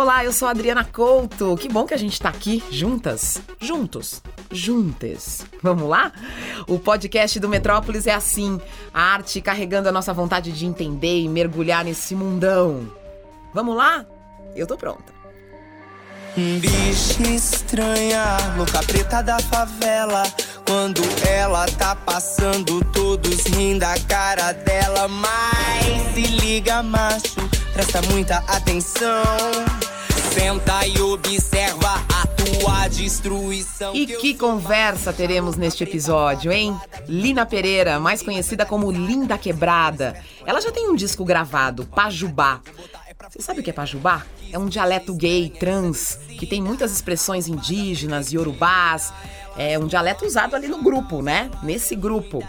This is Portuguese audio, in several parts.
Olá, eu sou Adriana Couto. Que bom que a gente tá aqui juntas, juntos, juntas. Vamos lá? O podcast do Metrópolis é assim: a arte carregando a nossa vontade de entender e mergulhar nesse mundão. Vamos lá? Eu tô pronta. Bicha estranha, louca preta da favela. Quando ela tá passando, todos rindo a cara dela. Mas se liga, macho, presta muita atenção. Senta e observa a tua destruição. E que conversa teremos neste episódio, hein? Lina Pereira, mais conhecida como Linda Quebrada. Ela já tem um disco gravado, Pajubá. Você sabe o que é Pajubá? É um dialeto gay, trans, que tem muitas expressões indígenas, iorubás. É um dialeto usado ali no grupo, né? Nesse grupo.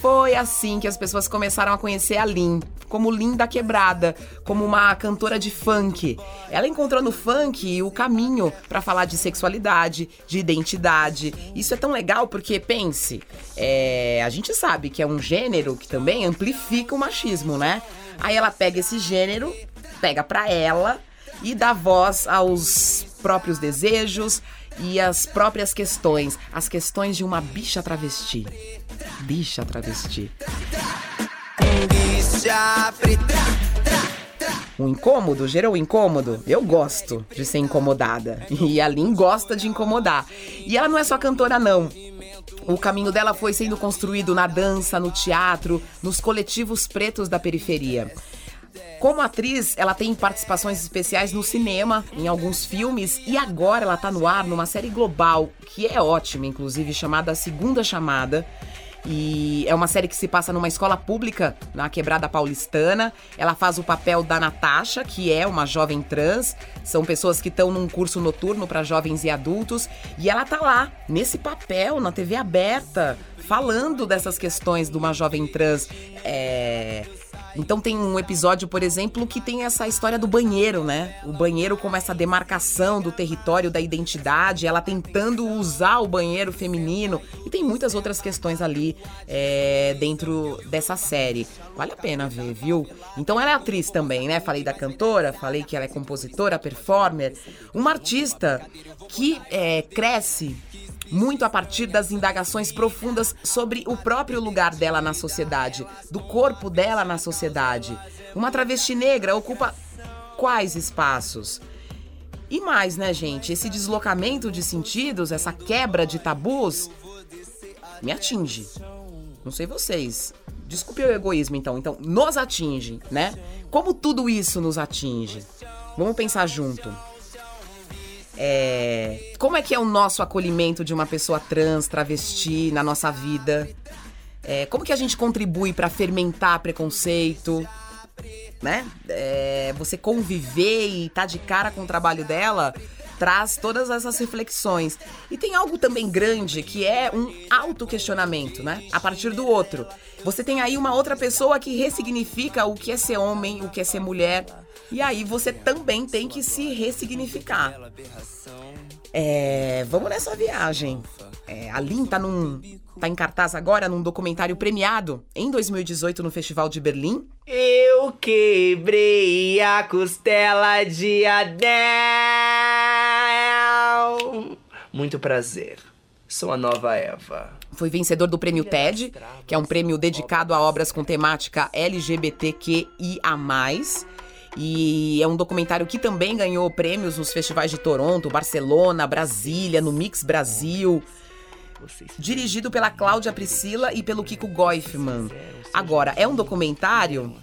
Foi assim que as pessoas começaram a conhecer a Lin, como Linda Quebrada, como uma cantora de funk. Ela encontrou no funk o caminho para falar de sexualidade, de identidade. Isso é tão legal porque, pense, é, a gente sabe que é um gênero que também amplifica o machismo, né? Aí ela pega esse gênero, pega pra ela e dá voz aos próprios desejos e às próprias questões, as questões de uma bicha travesti. Bicha travesti. Bicha. Um incômodo gerou incômodo? Eu gosto de ser incomodada. E a Lin gosta de incomodar. E ela não é só cantora, não. O caminho dela foi sendo construído na dança, no teatro, nos coletivos pretos da periferia. Como atriz, ela tem participações especiais no cinema, em alguns filmes, e agora ela tá no ar numa série global, que é ótima, inclusive, chamada Segunda Chamada. E é uma série que se passa numa escola pública, na Quebrada Paulistana. Ela faz o papel da Natasha, que é uma jovem trans. São pessoas que estão num curso noturno para jovens e adultos. E ela tá lá, nesse papel, na TV aberta, falando dessas questões de uma jovem trans. É então tem um episódio, por exemplo, que tem essa história do banheiro, né? O banheiro como essa demarcação do território, da identidade, ela tentando usar o banheiro feminino. E tem muitas outras questões ali é, dentro dessa série. Vale a pena ver, viu? Então ela é atriz também, né? Falei da cantora, falei que ela é compositora, performer. Uma artista que é, cresce muito a partir das indagações profundas sobre o próprio lugar dela na sociedade, do corpo dela na sociedade. Uma travesti negra ocupa quais espaços? E mais, né, gente? Esse deslocamento de sentidos, essa quebra de tabus, me atinge. Não sei vocês. Desculpe o egoísmo, então. Então, nos atinge, né? Como tudo isso nos atinge? Vamos pensar junto. É, como é que é o nosso acolhimento de uma pessoa trans, travesti na nossa vida? É, como que a gente contribui para fermentar preconceito? Né? É, você conviver e estar tá de cara com o trabalho dela traz todas essas reflexões. E tem algo também grande que é um autoquestionamento, né? A partir do outro. Você tem aí uma outra pessoa que ressignifica o que é ser homem, o que é ser mulher, e aí você também tem que se ressignificar. É, vamos nessa viagem. É, a Lin tá, num, tá em cartaz agora num documentário premiado em 2018 no Festival de Berlim. Eu quebrei a costela de Adel. Muito prazer. Sou a nova Eva. Foi vencedor do prêmio TED, que é um prêmio dedicado a obras com temática LGBTQIA. E é um documentário que também ganhou prêmios nos festivais de Toronto, Barcelona, Brasília, no Mix Brasil. Dirigido pela Cláudia Priscila e pelo Kiko Goifman. Agora, é um documentário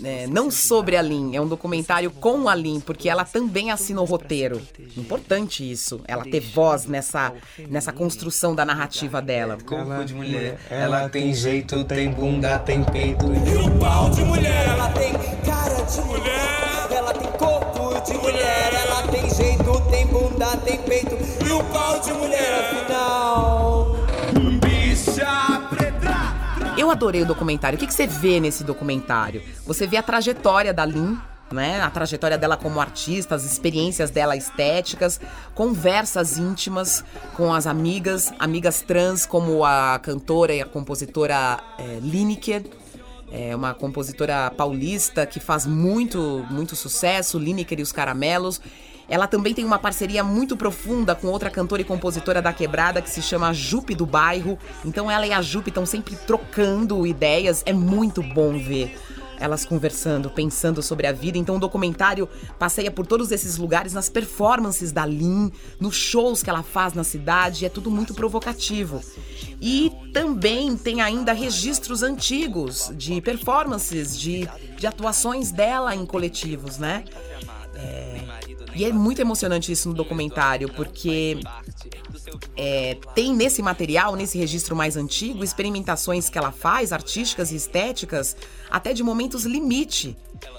né, não sobre a Lin, é um documentário com a Lin, porque ela também assina o roteiro. Importante isso, ela ter voz nessa, nessa construção da narrativa dela. Corpo de mulher, ela tem jeito, tem bunda, tem peito. E o pau de mulher, ela tem cara de mulher, ela tem corpo de mulher, ela tem jeito, tem bunda, tem peito. E o pau de mulher, afinal. Bicha preta. Eu adorei o documentário. O que, que você vê nesse documentário? Você vê a trajetória da Lin, né? A trajetória dela como artista, as experiências dela estéticas, conversas íntimas com as amigas, amigas trans como a cantora e a compositora é, Lineker. É uma compositora paulista que faz muito, muito sucesso, Lineker e os Caramelos. Ela também tem uma parceria muito profunda com outra cantora e compositora da quebrada que se chama Jupe do Bairro. Então ela e a Jupe estão sempre trocando ideias. É muito bom ver elas conversando, pensando sobre a vida. Então o documentário passeia por todos esses lugares, nas performances da Lin, nos shows que ela faz na cidade, é tudo muito provocativo. E também tem ainda registros antigos de performances, de, de atuações dela em coletivos, né? É, e é muito emocionante isso no documentário, porque é, tem nesse material, nesse registro mais antigo, experimentações que ela faz, artísticas e estéticas, até de momentos limite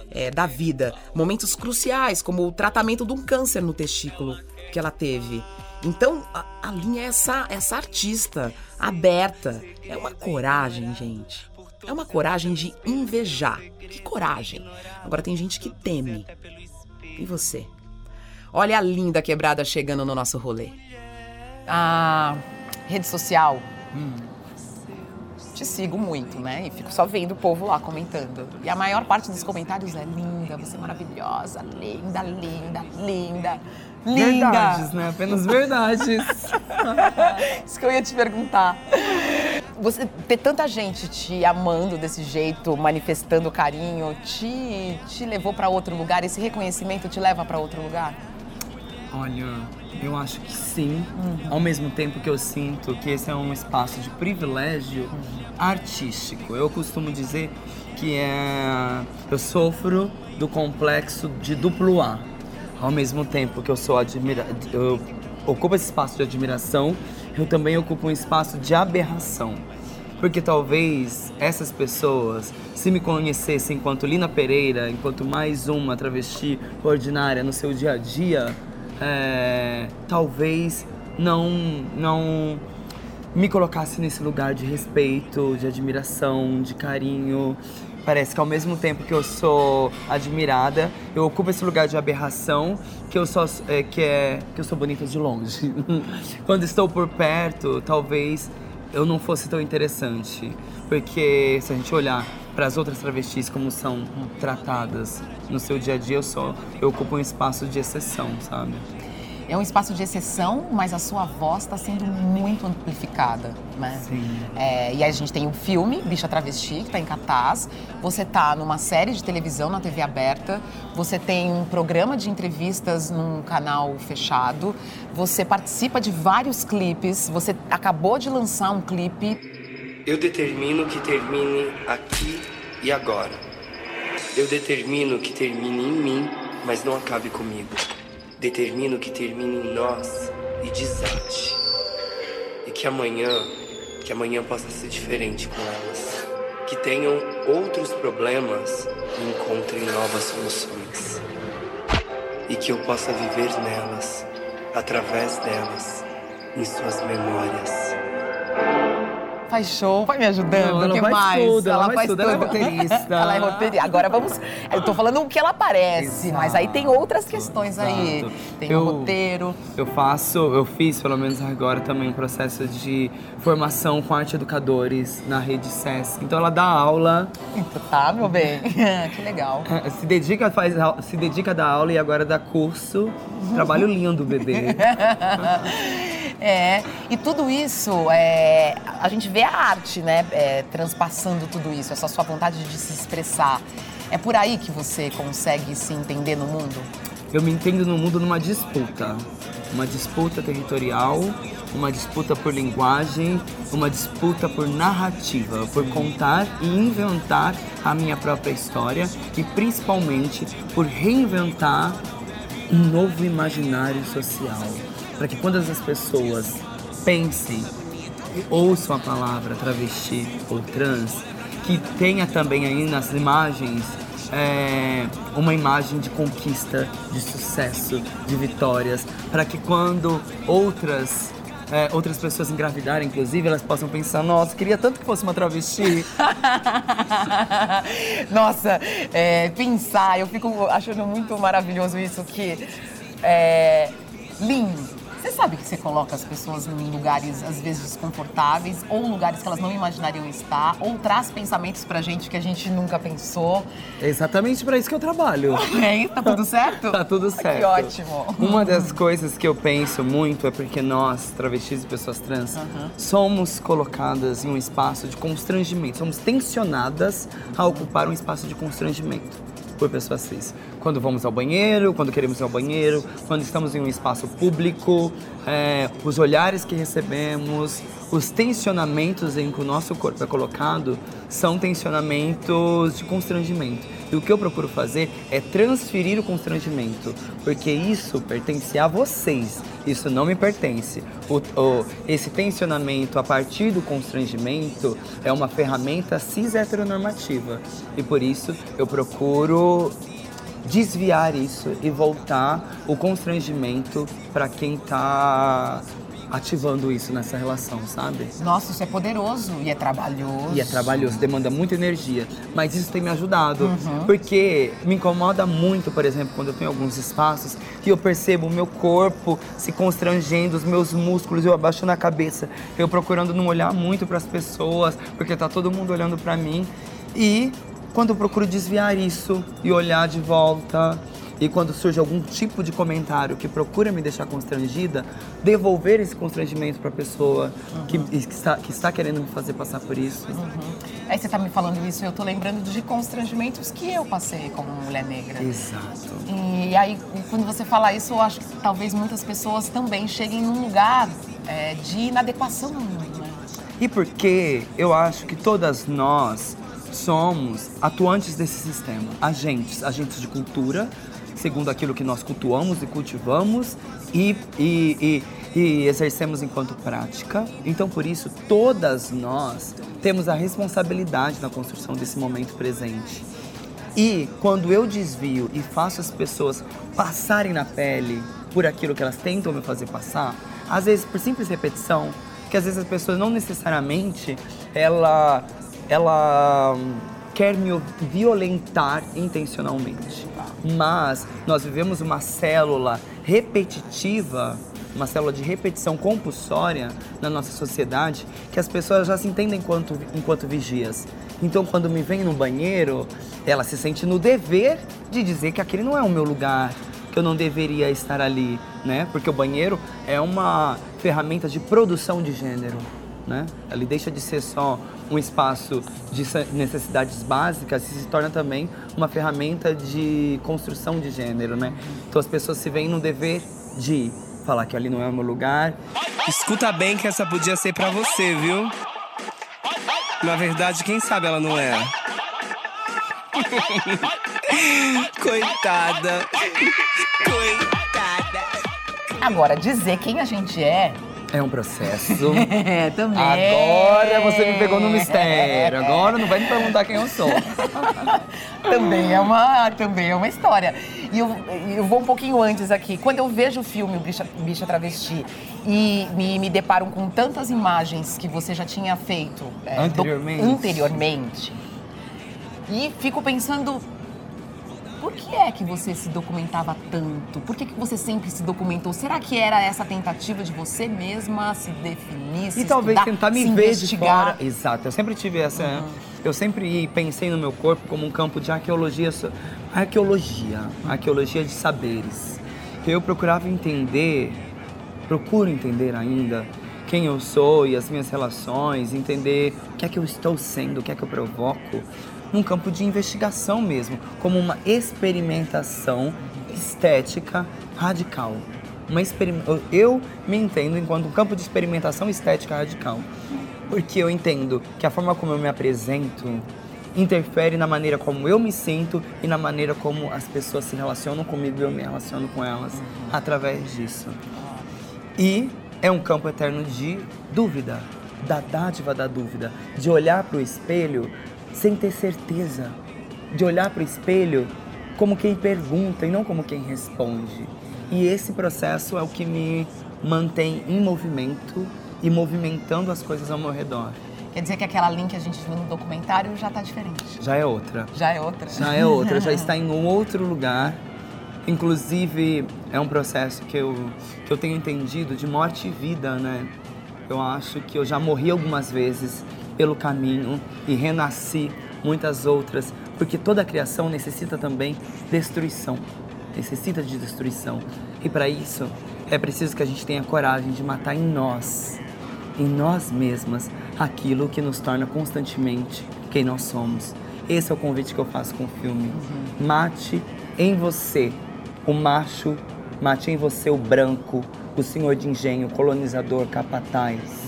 é, da vida, momentos cruciais, como o tratamento de um câncer no testículo que ela teve. Então, a, a linha é essa, essa artista aberta. É uma coragem, gente. É uma coragem de invejar. Que coragem. Agora tem gente que teme. E você? Olha a linda quebrada chegando no nosso rolê. A rede social. Hum. Te sigo muito, né? E fico só vendo o povo lá comentando. E a maior parte dos comentários é linda, você é maravilhosa, linda, linda, linda. Linda. Verdades, né? Apenas verdades. Isso que eu ia te perguntar. Você ter tanta gente te amando desse jeito, manifestando carinho, te, te levou para outro lugar? Esse reconhecimento te leva para outro lugar? Olha, eu acho que sim. Uhum. Ao mesmo tempo que eu sinto que esse é um espaço de privilégio uhum. artístico. Eu costumo dizer que é eu sofro do complexo de duplo A. Ao mesmo tempo que eu sou admira eu ocupo esse espaço de admiração, eu também ocupo um espaço de aberração. Porque talvez essas pessoas, se me conhecessem enquanto Lina Pereira, enquanto mais uma travesti ordinária no seu dia a dia, é, talvez não, não me colocasse nesse lugar de respeito, de admiração, de carinho. Parece que ao mesmo tempo que eu sou admirada, eu ocupo esse lugar de aberração, que eu só é, que é que eu sou bonita de longe. Quando estou por perto, talvez eu não fosse tão interessante, porque se a gente olhar para as outras travestis como são tratadas no seu dia a dia, eu só eu ocupo um espaço de exceção, sabe? É um espaço de exceção, mas a sua voz está sendo muito amplificada, né? Sim. É, e a gente tem o um filme Bicha Travesti que está em cartaz. Você está numa série de televisão na TV aberta. Você tem um programa de entrevistas num canal fechado. Você participa de vários clipes. Você acabou de lançar um clipe eu determino que termine aqui e agora. Eu determino que termine em mim, mas não acabe comigo. Determino que termine em nós e desate. E que amanhã, que amanhã possa ser diferente com elas. Que tenham outros problemas e encontrem novas soluções. E que eu possa viver nelas, através delas, em suas memórias faz show, vai me ajudando. Não, ela que faz mais? Tudo, ela, ela faz tudo, ela é roteirista. ela é roteirista. Agora vamos. Eu tô falando o que ela parece, Exato. mas aí tem outras questões Exato. aí. Tem o um roteiro. Eu faço, eu fiz, pelo menos agora, também um processo de formação com arte educadores na rede SESC. Então ela dá aula. Tá, meu bem. que legal. É, se dedica, faz, se dedica a dar aula e agora dá curso. Trabalho lindo, bebê. É, e tudo isso, é, a gente vê a arte, né, é, transpassando tudo isso, essa sua vontade de se expressar. É por aí que você consegue se entender no mundo? Eu me entendo no mundo numa disputa. Uma disputa territorial, uma disputa por linguagem, uma disputa por narrativa, por contar e inventar a minha própria história e principalmente por reinventar um novo imaginário social para que quando as pessoas pensem ouçam a palavra travesti ou trans, que tenha também aí nas imagens é, uma imagem de conquista, de sucesso, de vitórias, para que quando outras é, outras pessoas engravidarem, inclusive, elas possam pensar: nossa, queria tanto que fosse uma travesti. nossa, é, pensar, eu fico achando muito maravilhoso isso que. É, lindo Você sabe que você coloca as pessoas em lugares, às vezes, desconfortáveis, ou lugares que elas não imaginariam estar, ou traz pensamentos pra gente que a gente nunca pensou. É exatamente pra isso que eu trabalho. É, tá tudo certo? tá tudo certo. Que ótimo. Uma das coisas que eu penso muito é porque nós, travestis e pessoas trans, somos colocadas em um espaço de constrangimento, somos tensionadas a ocupar um espaço de constrangimento por pessoas cis. Quando vamos ao banheiro, quando queremos ir ao banheiro, quando estamos em um espaço público, é, os olhares que recebemos, os tensionamentos em que o nosso corpo é colocado são tensionamentos de constrangimento. E o que eu procuro fazer é transferir o constrangimento, porque isso pertence a vocês, isso não me pertence. O, o, esse tensionamento a partir do constrangimento é uma ferramenta cis heteronormativa e por isso eu procuro desviar isso e voltar o constrangimento para quem está ativando isso nessa relação, sabe? Nossa, isso é poderoso e é trabalhoso. E é trabalhoso, demanda muita energia. Mas isso tem me ajudado. Uhum. Porque me incomoda muito, por exemplo, quando eu tenho alguns espaços que eu percebo o meu corpo se constrangendo, os meus músculos, eu abaixando a cabeça, eu procurando não olhar muito para as pessoas, porque tá todo mundo olhando para mim. E quando eu procuro desviar isso e olhar de volta e quando surge algum tipo de comentário que procura me deixar constrangida, devolver esse constrangimento para a pessoa uhum. que, que, está, que está querendo me fazer passar por isso. Uhum. Aí você está me falando isso, eu estou lembrando de constrangimentos que eu passei como mulher negra. Exato. E aí, quando você fala isso, eu acho que talvez muitas pessoas também cheguem num lugar é, de inadequação né? E porque eu acho que todas nós somos atuantes desse sistema, agentes, agentes de cultura, segundo aquilo que nós cultuamos e cultivamos e, e, e, e exercemos enquanto prática. Então, por isso, todas nós temos a responsabilidade na construção desse momento presente. E quando eu desvio e faço as pessoas passarem na pele por aquilo que elas tentam me fazer passar, às vezes por simples repetição, que às vezes as pessoas não necessariamente ela ela quer me violentar intencionalmente. Mas nós vivemos uma célula repetitiva, uma célula de repetição compulsória na nossa sociedade, que as pessoas já se entendem enquanto, enquanto vigias. Então, quando me vem no banheiro, ela se sente no dever de dizer que aquele não é o meu lugar, que eu não deveria estar ali, né? Porque o banheiro é uma ferramenta de produção de gênero né? Ele deixa de ser só um espaço de necessidades básicas e se torna também uma ferramenta de construção de gênero, né? Então as pessoas se veem no dever de falar que ali não é o meu lugar. Escuta bem que essa podia ser para você, viu? Na verdade, quem sabe ela não é. Coitada. Coitada. Agora, dizer quem a gente é é um processo. É, também. Agora você me pegou no mistério. Agora não vai me perguntar quem eu sou. também, é uma, também é uma história. E eu, eu vou um pouquinho antes aqui. Quando eu vejo o filme O Bicha, Bicha Travesti e me, me deparo com tantas imagens que você já tinha feito é, anteriormente. Do, anteriormente e fico pensando por que é que você se documentava tanto? Por que, que você sempre se documentou? Será que era essa tentativa de você mesma se definir, se E talvez estudar, tentar me ver de fora. Exato, eu sempre tive essa... Uhum. Eu sempre pensei no meu corpo como um campo de arqueologia, arqueologia, arqueologia de saberes. Eu procurava entender, procuro entender ainda quem eu sou e as minhas relações, entender o que é que eu estou sendo, o que é que eu provoco, num campo de investigação mesmo, como uma experimentação estética radical. Uma experim... Eu me entendo enquanto um campo de experimentação estética radical, porque eu entendo que a forma como eu me apresento interfere na maneira como eu me sinto e na maneira como as pessoas se relacionam comigo e eu me relaciono com elas através disso. E é um campo eterno de dúvida, da dádiva da dúvida, de olhar para o espelho sem ter certeza, de olhar para o espelho como quem pergunta e não como quem responde. E esse processo é o que me mantém em movimento e movimentando as coisas ao meu redor. Quer dizer que aquela linha que a gente viu no documentário já está diferente. Já é outra. Já é outra. Já é outra, já está em um outro lugar Inclusive, é um processo que eu, que eu tenho entendido de morte e vida, né? Eu acho que eu já morri algumas vezes pelo caminho e renasci muitas outras, porque toda a criação necessita também destruição, necessita de destruição. E para isso é preciso que a gente tenha coragem de matar em nós, em nós mesmas, aquilo que nos torna constantemente quem nós somos. Esse é o convite que eu faço com o filme. Mate em você o macho, mate em você o branco, o senhor de engenho, colonizador, capataz,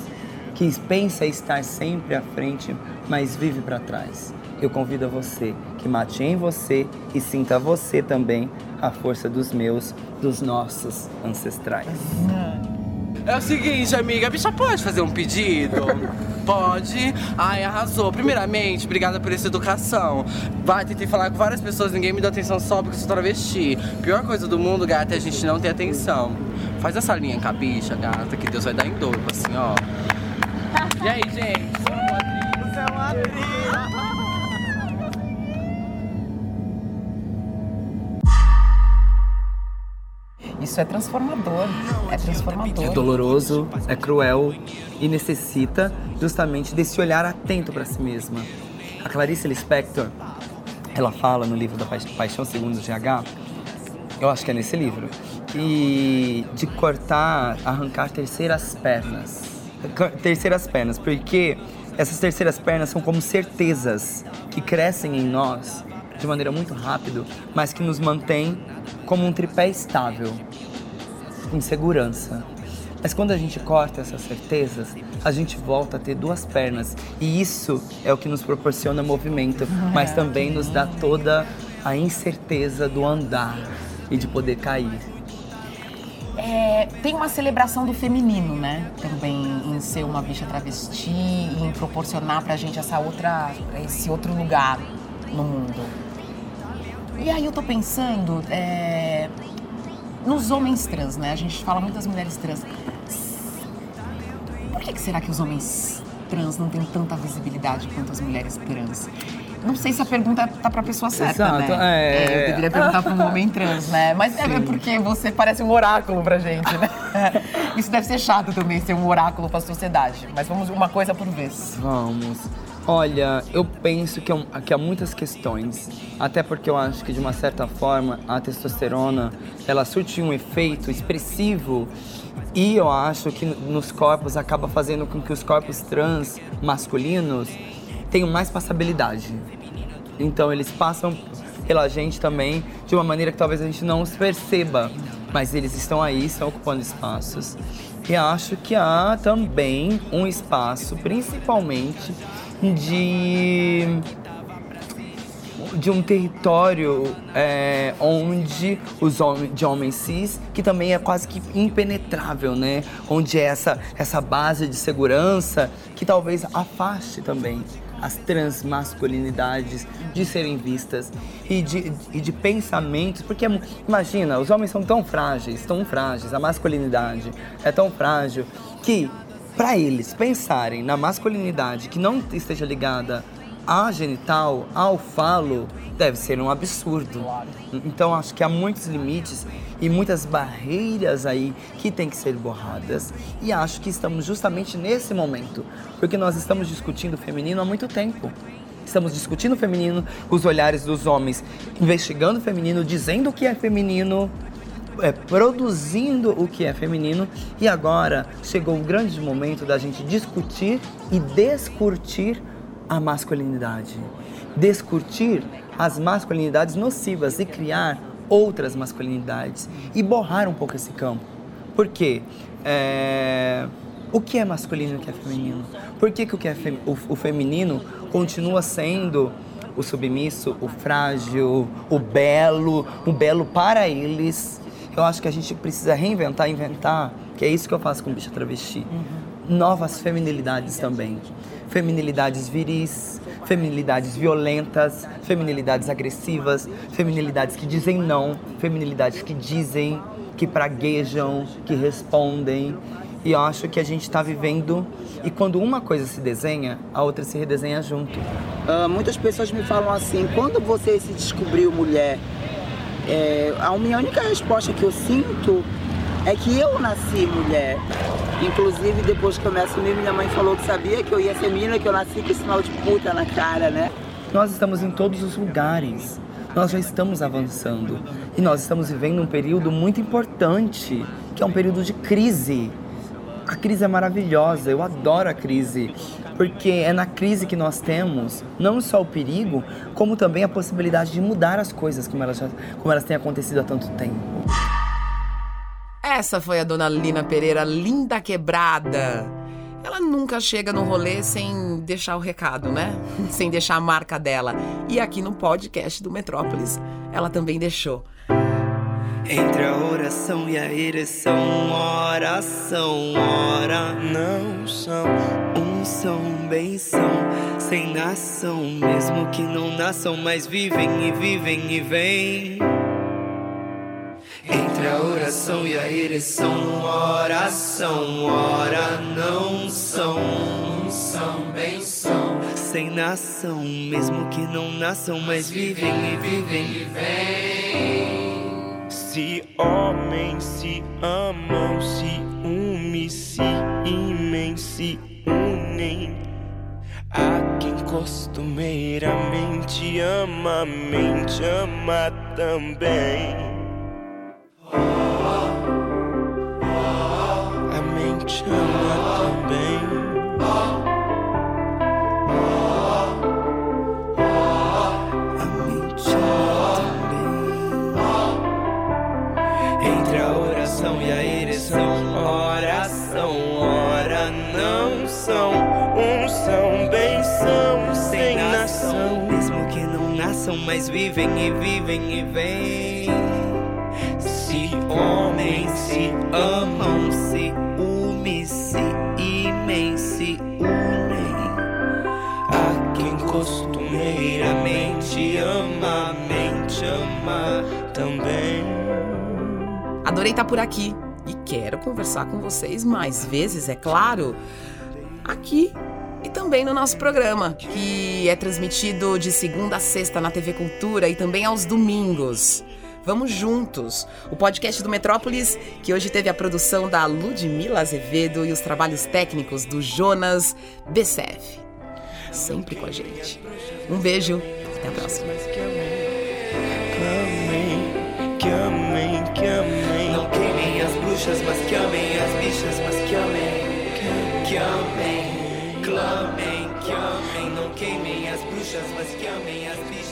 que pensa estar sempre à frente, mas vive para trás. Eu convido a você que mate em você e sinta você também a força dos meus, dos nossos ancestrais. É o seguinte, amiga, a bicha pode fazer um pedido? Pode. Ai, arrasou. Primeiramente, obrigada por essa educação. Vai, tentei falar com várias pessoas, ninguém me deu atenção só porque eu sou travesti. Pior coisa do mundo, gata, é a gente não ter atenção. Faz essa linha com a bicha, gata, que Deus vai dar em dobro, assim, ó. E aí, gente? Você é uma atriz. Isso é transformador. É transformador. É doloroso, é cruel e necessita justamente desse olhar atento para si mesma. A Clarice Lispector, ela fala no livro da Paixão Segundo o GH, eu acho que é nesse livro, e de cortar, arrancar terceiras pernas. Terceiras pernas, porque essas terceiras pernas são como certezas que crescem em nós de maneira muito rápida, mas que nos mantém como um tripé estável, com segurança. Mas quando a gente corta essas certezas, a gente volta a ter duas pernas. E isso é o que nos proporciona movimento, mas é. também nos dá toda a incerteza do andar e de poder cair. É, tem uma celebração do feminino, né? Também em ser uma bicha travesti e em proporcionar pra gente essa outra, esse outro lugar no mundo. E aí eu tô pensando é, nos homens trans, né? A gente fala muito das mulheres trans. Por que, que será que os homens trans não têm tanta visibilidade quanto as mulheres trans? Não sei se a pergunta tá pra pessoa certa, Exato, né? É... é eu deveria perguntar pra um homem trans, né? Mas é Sim. é porque você parece um oráculo pra gente, né? Isso deve ser chato também, ser um oráculo pra sociedade. Mas vamos uma coisa por vez. Vamos. Olha, eu penso que, é que há muitas questões, até porque eu acho que de uma certa forma a testosterona ela surte um efeito expressivo e eu acho que nos corpos acaba fazendo com que os corpos trans masculinos tenham mais passabilidade. Então eles passam pela gente também de uma maneira que talvez a gente não os perceba, mas eles estão aí, estão ocupando espaços. E acho que há também um espaço, principalmente de de um território é, onde os homens de homens cis que também é quase que impenetrável, né? Onde é essa essa base de segurança que talvez afaste também as transmasculinidades de serem vistas e de, e de pensamentos, porque imagina, os homens são tão frágeis, tão frágeis, a masculinidade é tão frágil que para eles pensarem na masculinidade que não esteja ligada à genital, ao falo, deve ser um absurdo. Então acho que há muitos limites e muitas barreiras aí que tem que ser borradas. E acho que estamos justamente nesse momento, porque nós estamos discutindo o feminino há muito tempo. Estamos discutindo o feminino, os olhares dos homens, investigando o feminino, dizendo o que é feminino, é, produzindo o que é feminino e agora chegou o grande momento da gente discutir e descurtir a masculinidade. Descurtir as masculinidades nocivas e criar outras masculinidades e borrar um pouco esse campo. Por quê? É... O que é masculino e o que é feminino? Por que, que o que é fem... o, o feminino continua sendo o submisso, o frágil, o belo, o belo para eles eu acho que a gente precisa reinventar, inventar, que é isso que eu faço com Bicha Travesti. Uhum. Novas feminilidades também. Feminilidades viris, feminilidades violentas, feminilidades agressivas, feminilidades que dizem não, feminilidades que dizem, que praguejam, que respondem. E eu acho que a gente está vivendo. E quando uma coisa se desenha, a outra se redesenha junto. Uh, muitas pessoas me falam assim: quando você se descobriu mulher, É, a minha única resposta que eu sinto é que eu nasci mulher. Inclusive, depois que eu me assumi, minha mãe falou que sabia que eu ia ser menina, que eu nasci com sinal de puta na cara, né? Nós estamos em todos os lugares. Nós já estamos avançando. E nós estamos vivendo um período muito importante, que é um período de crise. A crise é maravilhosa, eu adoro a crise, porque é na crise que nós temos não só o perigo, como também a possibilidade de mudar as coisas como elas, já, como elas têm acontecido há tanto tempo. Essa foi a dona Lina Pereira, linda quebrada. Ela nunca chega no rolê sem deixar o recado, né? Sem deixar a marca dela. E aqui no podcast do Metrópolis, ela também deixou. Entre a oração e a ereção, oração, ora não são, um são, bem são, sem nação, mesmo que não nasçam, mas vivem e vivem e vêm. Entre a oração e a ereção, oração, ora não são, são, bem são, sem nação, mesmo que não nasçam, mas vivem e vivem e vêm. Se homens se amam, se unem, se imem, se unem. Há quem costumeiramente ama, a mente ama também. A mente ama também. E a ereção, oração, ora não são, Um são, bem sem nação. mesmo que não nasçam, mas vivem e vivem e vêm. Se homens se amam, se unem, se imem, se unem. Há quem costumeiramente ama, a mente ama Também. Adorei estar por aqui e quero conversar com vocês mais vezes, é claro, aqui e também no nosso programa, que é transmitido de segunda a sexta na TV Cultura e também aos domingos. Vamos juntos! O podcast do Metrópolis, que hoje teve a produção da Ludmila Azevedo e os trabalhos técnicos do Jonas Becef. Sempre com a gente. Um beijo, até a próxima. Que amém, que amém. Não queimem as bruxas, mas que amem as bichas, mas que amem, que amem, clamem, que amem. Não queimem as bruxas, mas que amem as bichas, amem.